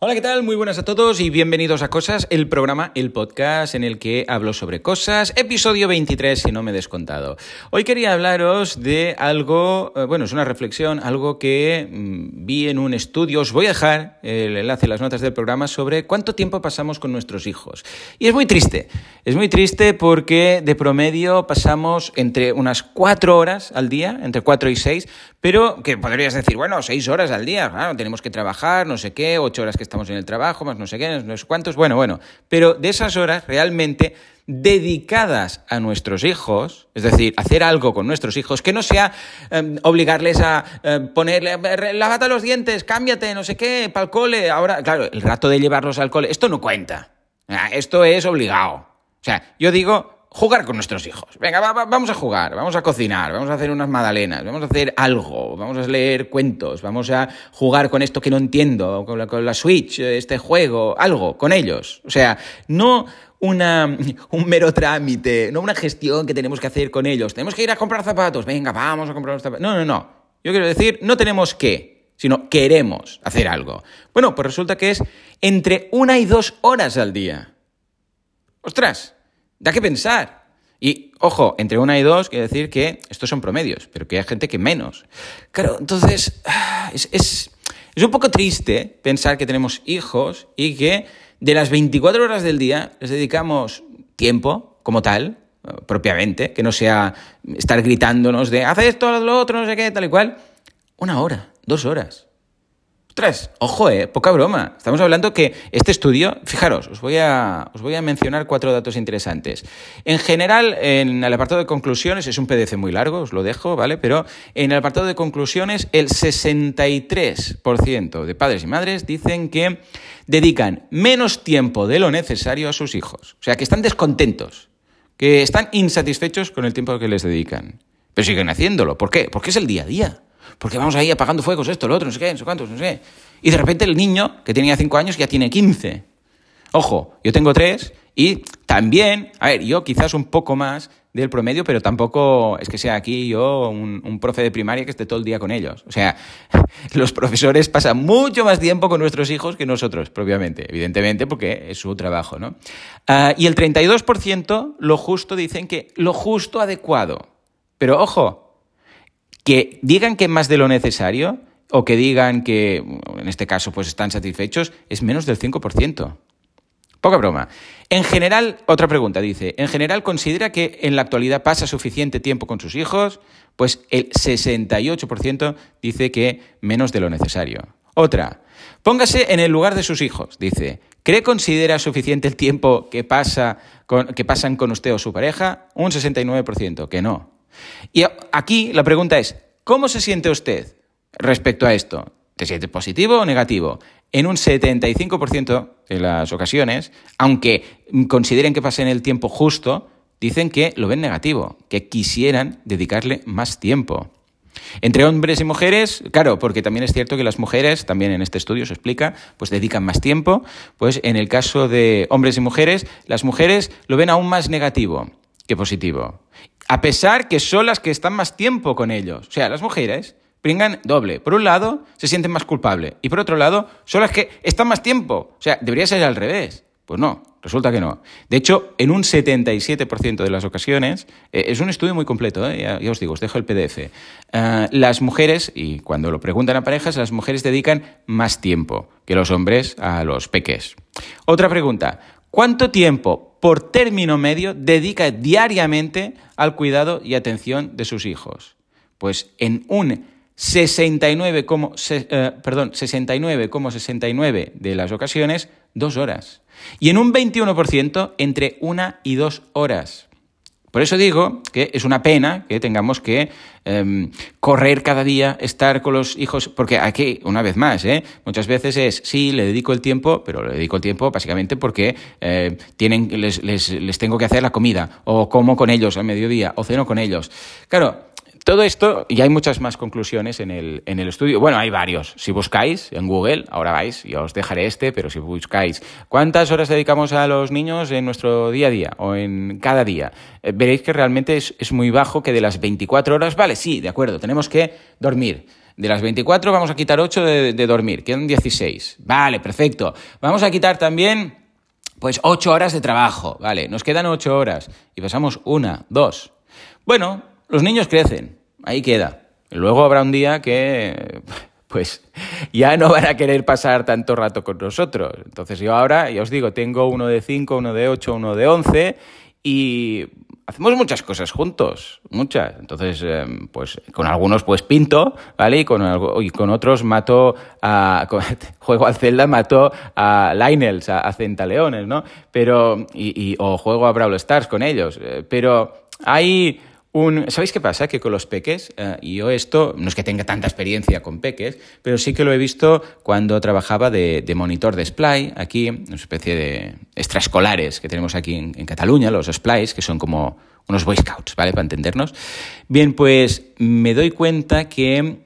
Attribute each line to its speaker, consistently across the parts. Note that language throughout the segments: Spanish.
Speaker 1: Hola, ¿qué tal? Muy buenas a todos y bienvenidos a Cosas, el programa, el podcast en el que hablo sobre cosas, episodio 23 si no me he descontado. Hoy quería hablaros de algo, eh, bueno, es una reflexión, algo que mm, vi en un estudio, os voy a dejar el enlace en las notas del programa sobre cuánto tiempo pasamos con nuestros hijos. Y es muy triste, es muy triste porque de promedio pasamos entre unas cuatro horas al día, entre cuatro y seis, pero que podrías decir, bueno, seis horas al día, claro, tenemos que trabajar, no sé qué, ocho horas que estamos en el trabajo, más no sé qué, no sé cuántos, bueno, bueno, pero de esas horas realmente dedicadas a nuestros hijos, es decir, hacer algo con nuestros hijos, que no sea em, obligarles a em, ponerle, lávate los dientes, cámbiate, no sé qué, para el cole, ahora, claro, el rato de llevarlos al cole, esto no cuenta, esto es obligado. O sea, yo digo, jugar con nuestros hijos. Venga, vamos a jugar, vamos a cocinar, vamos a hacer unas magdalenas, vamos a hacer algo, vamos a leer cuentos, vamos a jugar con esto que no entiendo, con la, con la Switch, este juego, algo, con ellos. O sea, no una, un mero trámite, no una gestión que tenemos que hacer con ellos. Tenemos que ir a comprar zapatos, venga, vamos a comprar los zapatos. No, no, no. Yo quiero decir, no tenemos que, sino queremos hacer algo. Bueno, pues resulta que es entre una y dos horas al día. Ostras, Da que pensar. Y, ojo, entre una y dos quiere decir que estos son promedios, pero que hay gente que menos. Claro, entonces, ah, es, es, es un poco triste pensar que tenemos hijos y que de las 24 horas del día les dedicamos tiempo como tal, propiamente, que no sea estar gritándonos de haz esto, haz lo otro, no sé qué, tal y cual, una hora, dos horas. Ostras, ojo, eh, poca broma. Estamos hablando que este estudio, fijaros, os voy, a, os voy a mencionar cuatro datos interesantes. En general, en el apartado de conclusiones, es un PDF muy largo, os lo dejo, ¿vale? Pero en el apartado de conclusiones, el 63% de padres y madres dicen que dedican menos tiempo de lo necesario a sus hijos. O sea, que están descontentos, que están insatisfechos con el tiempo que les dedican. Pero siguen haciéndolo. ¿Por qué? Porque es el día a día porque vamos ahí apagando fuegos, esto, lo otro, no sé qué, no sé cuántos, no sé Y de repente el niño, que tenía 5 años, ya tiene 15. Ojo, yo tengo 3 y también, a ver, yo quizás un poco más del promedio, pero tampoco es que sea aquí yo un, profe de primaria que esté todo el día con ellos. O sea, los profesores pasan mucho más tiempo con nuestros hijos que nosotros, propiamente, evidentemente, porque es su trabajo, ¿no? Uh, y el 32% lo justo dicen que lo justo adecuado. Pero ojo, que digan que más de lo necesario o que digan que, en este caso, pues están satisfechos, es menos del 5%. Poca broma. En general, otra pregunta dice, ¿en general considera que en la actualidad pasa suficiente tiempo con sus hijos? Pues el 68% dice que menos de lo necesario. Otra, póngase en el lugar de sus hijos, dice, ¿cree considera suficiente el tiempo que, pasa que pasan con usted o su pareja? Un 69%, que no. Y aquí la pregunta es, ¿cómo se siente usted respecto a esto? ¿Te siente positivo o negativo? En un 75% de las ocasiones, aunque consideren que pasen el tiempo justo, dicen que lo ven negativo, que quisieran dedicarle más tiempo. Entre hombres y mujeres, claro, porque también es cierto que las mujeres, también en este estudio se explica, pues dedican más tiempo, pues en el caso de hombres y mujeres, las mujeres lo ven aún más negativo que positivo a pesar que son las que están más tiempo con ellos. O sea, las mujeres pringan doble. Por un lado, se sienten más culpables. Y por otro lado, son las que están más tiempo. O sea, debería ser al revés. Pues no, resulta que no. De hecho, en un 77% de las ocasiones, eh, es un estudio muy completo, eh, ya, os digo, os dejo el PDF, eh, las mujeres, y cuando lo preguntan a parejas, las mujeres dedican más tiempo que los hombres a los peques. Otra pregunta, ¿cuánto tiempo por término medio dedica diariamente al cuidado y atención de sus hijos. Pues en un 69,69 eh, perdón, 69, de las ocasiones, dos horas. Y en un 21% entre una y dos horas. Por eso digo que es una pena que tengamos que em, correr cada día, estar con los hijos, porque aquí, una vez más, ¿eh? muchas veces es, sí, le dedico el tiempo, pero le dedico el tiempo básicamente porque eh, tienen, les, les, les tengo que hacer la comida, o como con ellos al mediodía, o ceno con ellos. Claro, todo esto, y hay muchas más conclusiones en el, en el estudio. Bueno, hay varios. Si buscáis en Google, ahora vais, yo os dejaré este, pero si buscáis cuántas horas dedicamos a los niños en nuestro día a día o en cada día, eh, veréis que realmente es, muy bajo, que de las 24 horas, vale, sí, de acuerdo, tenemos que dormir. De las 24 vamos a quitar 8 de, de dormir, quedan 16. Vale, perfecto. Vamos a quitar también pues 8 horas de trabajo, vale, nos quedan 8 horas y pasamos una, dos. Bueno, los niños crecen, ahí queda. Luego habrá un día que pues ya no van a querer pasar tanto rato con nosotros. Entonces yo ahora, ya os digo, tengo uno de 5, uno de 8, uno de 11 y hacemos muchas cosas juntos, muchas. Entonces, em, pues con algunos pues pinto, ¿vale? Y con, y con otros mato a... juego al Zelda, mato a Lionels, a, Centaleones, ¿no? Pero... Y, y, o juego a Brawl Stars con ellos. Eh, pero hay ¿Sabéis qué pasa? Que con los peques, eh, y yo esto, no es que tenga tanta experiencia con peques, pero sí que lo he visto cuando trabajaba de, monitor de Splay, aquí, una especie de extraescolares que tenemos aquí en, Cataluña, los Splays, que son como unos Boy Scouts, ¿vale? Para entendernos. Bien, pues me doy cuenta que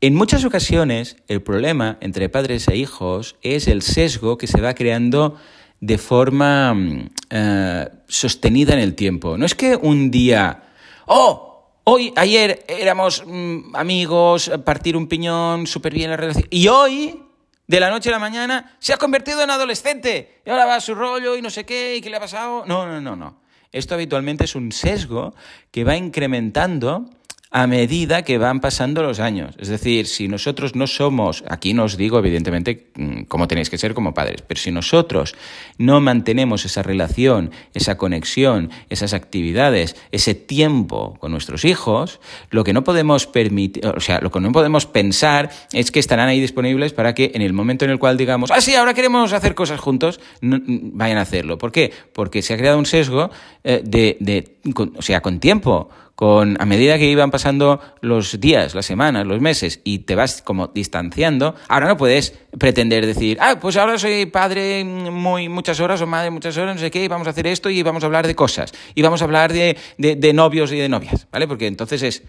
Speaker 1: en muchas ocasiones el problema entre padres e hijos es el sesgo que se va creando de forma mm, eh, sostenida en el tiempo. No es que un día oh, hoy, ayer éramos mm, amigos, partir un piñón, súper bien la relación. Y hoy, de la noche a la mañana, se ha convertido en adolescente. Y ahora va a su rollo y no sé qué, y qué le ha pasado. No, no, no, no. Esto habitualmente es un sesgo que va incrementando a medida que van pasando los años. Es decir, si nosotros no somos, aquí no digo evidentemente mm, cómo tenéis que ser como padres, pero si nosotros no mantenemos esa relación, esa conexión, esas actividades, ese tiempo con nuestros hijos, lo que no podemos permitir, o sea, lo que no podemos pensar es que estarán ahí disponibles para que en el momento en el cual digamos, ah, sí, ahora queremos hacer cosas juntos, mm, vayan a hacerlo. ¿Por qué? Porque se ha creado un sesgo eh, de o sea, con tiempo con a medida que iban pasando los días, las semanas, los meses y te vas como distanciando, ahora no puedes pretender decir, ah, pues ahora soy padre muy muchas horas o madre muchas horas, no sé qué, y vamos a hacer esto y vamos a hablar de cosas y vamos a hablar de, de, de novios y de novias, ¿vale? Porque entonces es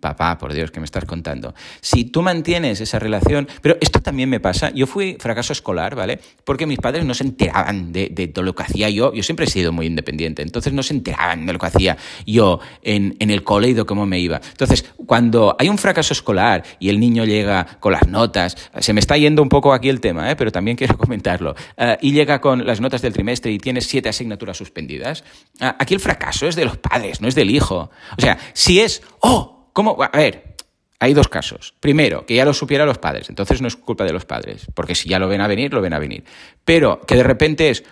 Speaker 1: papá, por Dios, que me estás contando? Si tú mantienes esa relación, pero esto también me pasa, yo fui fracaso escolar, ¿vale? Porque mis padres no se enteraban de, de, lo que hacía yo, yo siempre he sido muy independiente, entonces no se enteraban de lo que hacía yo en, en el cole y cómo me iba. Entonces, cuando hay un fracaso escolar y el niño llega con las notas, se me está yendo un poco aquí el tema, ¿eh? pero también quiero comentarlo, uh, y llega con las notas del trimestre y tienes siete asignaturas suspendidas, uh, aquí el fracaso es de los padres, no es del hijo. O sea, si es, oh, ¿Cómo? A ver, hay dos casos. Primero, que ya lo supieran los padres, entonces no es culpa de los padres, porque si ya lo ven a venir, lo ven a venir. Pero que de repente es,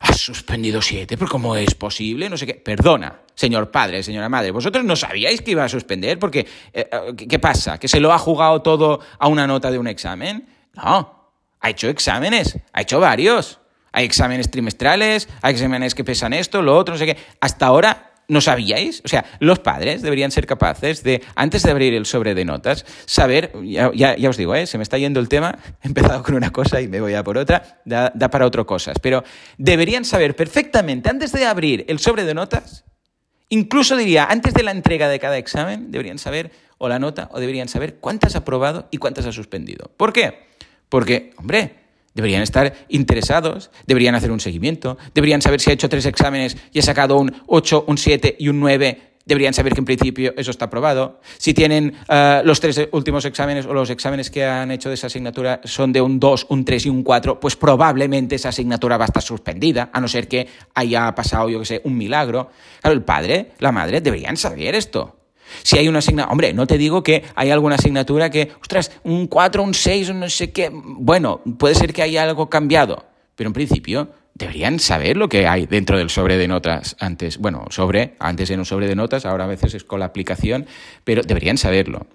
Speaker 1: has suspendido siete, pero ¿cómo es posible? No sé qué. Perdona, señor padre, señora madre, ¿vosotros no sabíais que iba a suspender? Porque, eh, eh, ¿qué pasa? ¿Que se lo ha jugado todo a una nota de un examen? No, ha hecho exámenes, ha hecho varios. Hay exámenes trimestrales, hay exámenes que pesan esto, lo otro, no sé qué. Hasta ahora ¿No sabíais? O sea, los padres deberían ser capaces de, antes de abrir el sobre de notas, saber, ya, ya, os digo, ¿eh? se me está yendo el tema, he empezado con una cosa y me voy a por otra, da, da para otras cosas, pero deberían saber perfectamente, antes de abrir el sobre de notas, incluso diría, antes de la entrega de cada examen, deberían saber, o la nota, o deberían saber cuántas ha aprobado y cuántas ha suspendido. ¿Por qué? Porque, hombre, Deberían estar interesados, deberían hacer un seguimiento, deberían saber si ha hecho tres exámenes y ha sacado un 8, un 7 y un 9. Deberían saber que en principio eso está aprobado. Si tienen uh, los tres últimos exámenes o los exámenes que han hecho de esa asignatura son de un 2, un 3 y un 4, pues probablemente esa asignatura va a estar suspendida, a no ser que haya pasado, yo que sé, un milagro. Claro, el padre, la madre deberían saber esto. Si hay una asignatura, hombre, no te digo que hay alguna asignatura que, ostras, un 4, un 6, un no sé qué, bueno, puede ser que haya algo cambiado, pero en principio deberían saber lo que hay dentro del sobre de notas antes. Bueno, sobre, antes era un sobre de notas, ahora a veces es con la aplicación, pero deberían saberlo.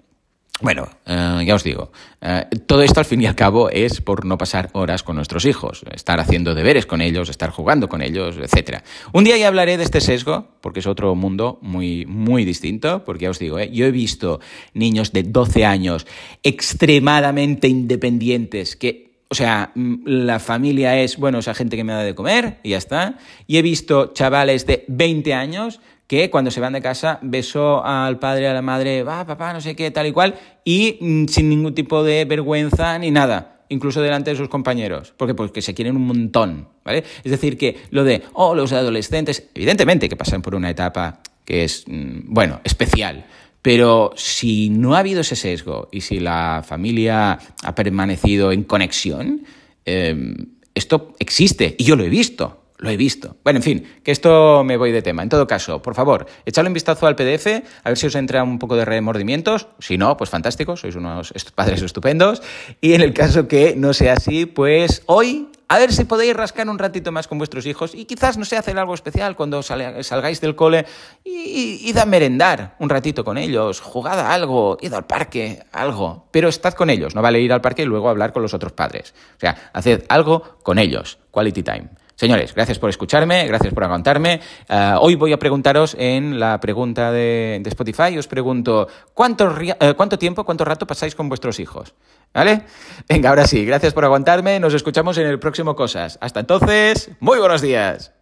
Speaker 1: Bueno, eh, ya os digo, eh, todo esto al fin y al cabo es por no pasar horas con nuestros hijos, estar haciendo deberes con ellos, estar jugando con ellos, etc. Un día ya hablaré de este sesgo, porque es otro mundo muy, muy distinto, porque ya os digo, eh, yo he visto niños de 12 años extremadamente independientes que o sea, mm, la familia es, bueno, esa gente que me da de comer y ya está. Y he visto chavales de 20 años que cuando se van de casa besó al padre, a la madre, va, papá, no sé qué, tal y cual, y mm, sin ningún tipo de vergüenza ni nada, incluso delante de sus compañeros, porque pues que se quieren un montón, ¿vale? Es decir, que lo de, oh, los adolescentes, evidentemente que pasan por una etapa que es, mm, bueno, especial, Pero si no ha habido ese sesgo y si la familia ha permanecido en conexión, eh, esto existe y yo lo he visto. Lo he visto. Bueno, en fin, que esto me voy de tema. En todo caso, por favor, echadle un vistazo al PDF, a ver si os entra un poco de remordimientos. Si no, pues fantástico, sois unos padres estupendos. Y en el caso que no sea así, pues hoy a ver si podéis rascar un ratito más con vuestros hijos y quizás, no sé, hacer algo especial cuando salgáis del cole y id a merendar un ratito con ellos, jugad a algo, id al parque, algo, pero estad con ellos, no vale ir al parque y luego hablar con los otros padres. O sea, haced algo con ellos, quality time. Señores, gracias por escucharme, gracias por aguantarme. Eh, hoy voy a preguntaros en la pregunta de, Spotify, os pregunto, ¿cuánto, eh, ¿cuánto tiempo, cuánto rato pasáis con vuestros hijos? ¿Vale? Venga, ahora sí, gracias por aguantarme, nos escuchamos en el próximo Cosas. Hasta entonces, muy buenos días.